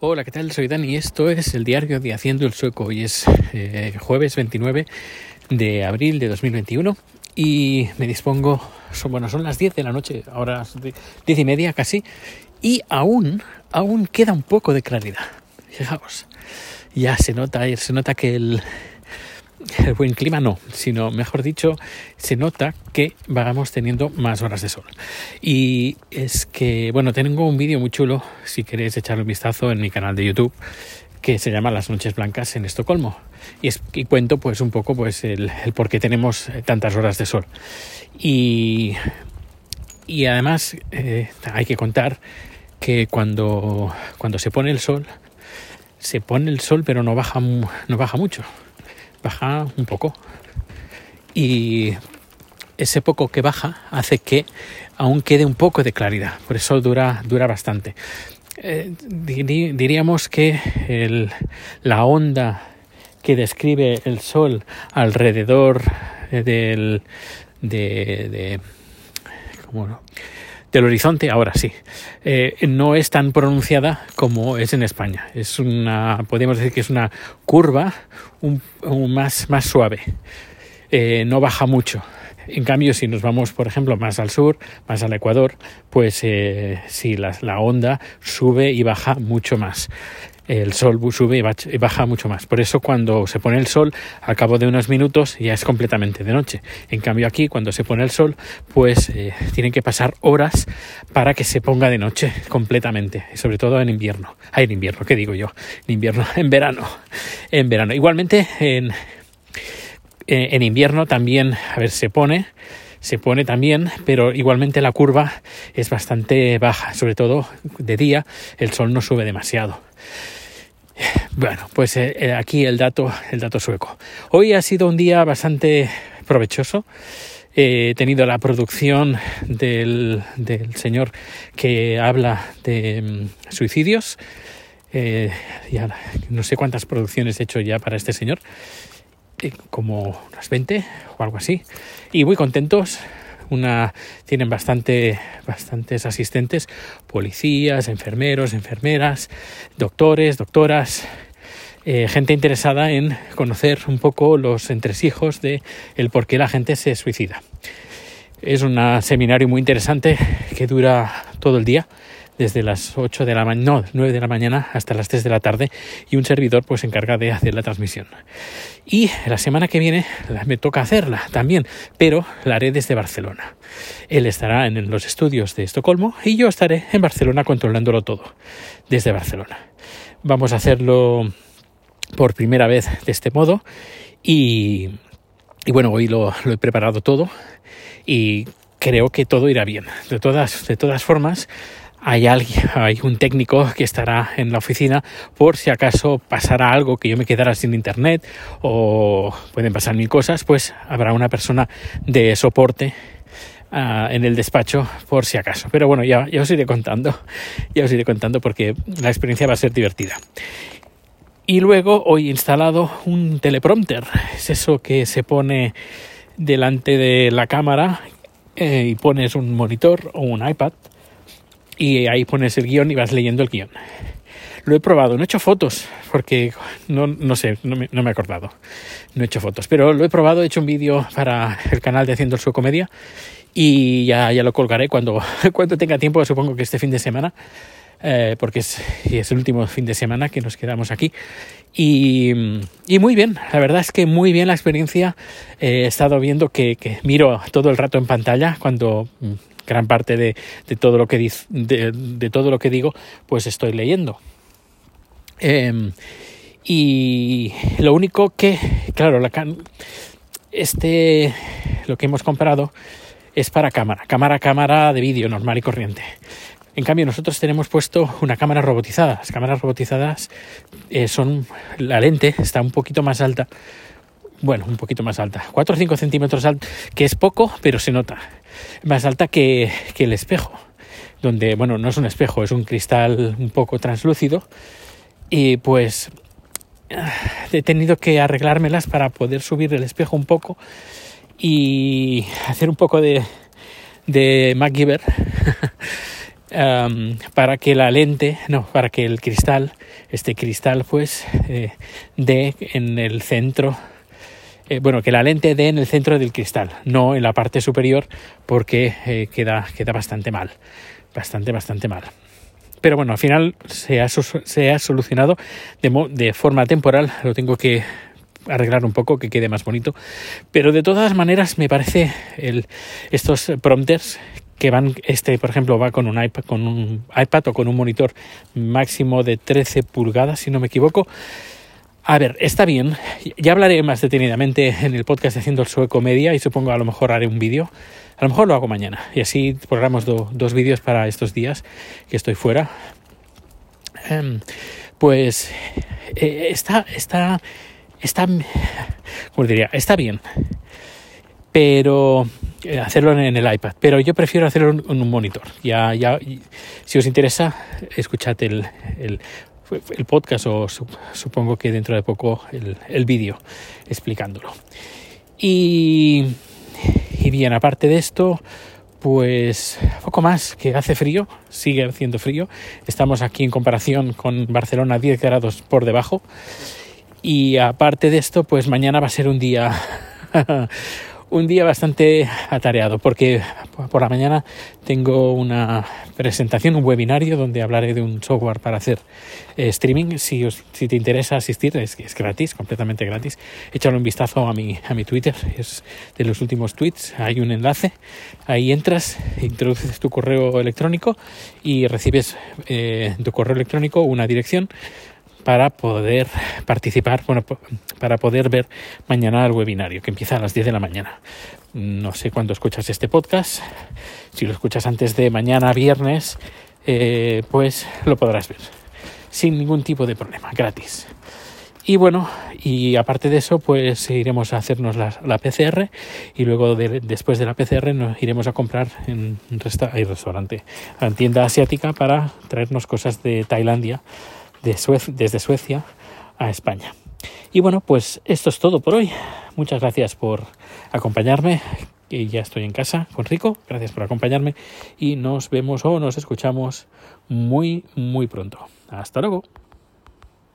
Hola, ¿qué tal? Soy Dani y esto es el diario de Haciendo el Sueco. Hoy es eh, jueves 29 de abril de 2021 y me dispongo, son, bueno, son las 10 de la noche, ahora 10 y media casi, y aún, aún queda un poco de claridad. Fijaos, ya se nota, se nota que el, el buen clima no, sino mejor dicho, se nota que vamos teniendo más horas de sol. Y es que, bueno, tengo un vídeo muy chulo, si queréis echarle un vistazo en mi canal de YouTube, que se llama Las Noches Blancas en Estocolmo. Y, cuento pues un poco pues el, por qué tenemos tantas horas de sol. Y, y además eh, hay que contar que cuando, cuando se pone el sol, se pone el sol pero no baja, no baja mucho baja un poco. Y ese poco que baja hace que aún quede un poco de claridad. Por eso dura, dura bastante. Eh, diríamos que el, la onda que describe el Sol alrededor del, de, de ¿cómo no? Del horizonte, ahora sí, eh, no es tan pronunciada como es en España. Es una, podemos decir que es una curva un, más, más suave. Eh, no baja mucho. En cambio, si nos vamos, por ejemplo, más al sur, más al Ecuador, pues eh, sí, la, la onda sube y baja mucho más el sol sube y baja mucho más. Por eso cuando se pone el sol, al cabo de unos minutos ya es completamente de noche. En cambio aquí, cuando se pone el sol, pues eh, tienen que pasar horas para que se ponga de noche completamente, sobre todo en invierno. Ah, en invierno, ¿qué digo yo? En invierno, en verano. En verano. Igualmente en, en invierno también, a ver, se pone se pone también, pero igualmente la curva es bastante baja, sobre todo de día el sol no sube demasiado. Bueno, pues eh, eh, aquí el dato, el dato sueco. Hoy ha sido un día bastante provechoso. he tenido la producción del, señor que habla de mm, suicidios. Eh, ya, no sé cuántas producciones he hecho ya para este señor, eh, como unas 20 o algo así. Y muy contentos, una, tienen bastante, bastantes asistentes, policías, enfermeros, enfermeras, doctores, doctoras, eh, gente interesada en conocer un poco los entresijos de el por qué la gente se suicida. Es un seminario muy interesante que dura todo el día desde las 8 de la mañana, no, 9 de la mañana hasta las 3 de la tarde y un servidor pues se encarga de hacer la transmisión. Y la semana que viene me toca hacerla también, pero la haré desde Barcelona. Él estará en los estudios de Estocolmo y yo estaré en Barcelona controlándolo todo desde Barcelona. Vamos a hacerlo por primera vez de este modo y, y bueno, hoy lo, lo he preparado todo y creo que todo irá bien. De todas, de todas formas, hay alguien, hay un técnico que estará en la oficina por si acaso pasara algo que yo me quedara sin internet o pueden pasar mil cosas, pues habrá una persona de soporte uh, en el despacho por si acaso. Pero bueno, ya, ya os iré contando, ya os iré contando porque la experiencia va a ser divertida. Y luego hoy he instalado un teleprompter, es eso que se pone delante de la cámara eh, y pones un monitor o un iPad y ahí pones el guion y vas leyendo el guion. Lo he probado, no he hecho fotos porque no, no sé, no me, no me, he acordado. No he hecho fotos, pero lo he probado, he hecho un vídeo para el canal de Haciendo su Comedia y ya, ya lo colgaré cuando, cuando tenga tiempo, supongo que este fin de semana. Eh, porque es, es, el último fin de semana que nos quedamos aquí. Y, y muy bien, la verdad es que muy bien la experiencia. Eh, he estado viendo que, que, miro todo el rato en pantalla cuando gran parte de, de todo lo que de, todo lo que digo, pues estoy leyendo. Eh, y lo único que, claro, la, este, lo que hemos comprado es para cámara, cámara, cámara de vídeo normal y corriente. En cambio, nosotros tenemos puesto una cámara robotizada. Las cámaras robotizadas eh, son, la lente está un poquito más alta. Bueno, un poquito más alta. 4 o 5 centímetros alta, que es poco, pero se nota. Más alta que, que el espejo. Donde, bueno, no es un espejo, es un cristal un poco translúcido. Y pues he tenido que arreglármelas para poder subir el espejo un poco y hacer un poco de, de MacGyver para que la lente, no, para que el cristal, este cristal, pues, eh, dé en el centro, eh, bueno, que la lente dé en el centro del cristal, no en la parte superior, porque eh, queda, queda bastante mal, bastante, bastante mal. Pero bueno, al final se ha, se ha solucionado de, de forma temporal, lo tengo que arreglar un poco que quede más bonito pero de todas maneras me parece estos prompters que van, este por ejemplo va con un iPad, con un iPad o con un monitor máximo de 13 pulgadas, si no me equivoco. A ver, está bien. Ya hablaré más detenidamente en el podcast haciendo el sueco media y supongo a lo mejor haré un vídeo. A lo mejor lo hago mañana y así programamos dos vídeos para estos días que estoy fuera. Em, pues eh, está, está, está, ¿cómo diría? Está bien pero eh, hacerlo en el iPad. Pero yo prefiero hacerlo en un monitor. Ya, ya, si os interesa, escuchad el, el, el podcast o supongo que dentro de poco el, el vídeo explicándolo. Y, y bien, aparte de esto, pues poco más, que hace frío, sigue haciendo frío. Estamos aquí en comparación con Barcelona 10 grados por debajo. Y aparte de esto, pues mañana va a ser un día un día bastante atareado porque por la mañana tengo una presentación, un webinario donde hablaré de un software para hacer eh, streaming. Si, si te interesa asistir, es, es gratis, completamente gratis. Échale un vistazo a mi, a mi Twitter, es de los últimos tweets. Hay un enlace, ahí entras, introduces tu correo electrónico y recibes eh, en tu correo electrónico una dirección para poder participar, bueno, para poder ver mañana el webinario que empieza a las 10 de la mañana. No sé cuándo escuchas este podcast, si lo escuchas antes de mañana viernes, eh, pues lo podrás ver sin ningún tipo de problema, gratis. Y bueno, y aparte de eso, pues iremos a hacernos la, PCR y luego después de la PCR nos iremos a comprar en un restaurante, en tienda asiática para traernos cosas de Tailandia desde Suecia a España. Y bueno, pues esto es todo por hoy. Muchas gracias por acompañarme. Y ya estoy en casa con Rico. Gracias por acompañarme. Y nos vemos o nos escuchamos muy, muy pronto. Hasta luego.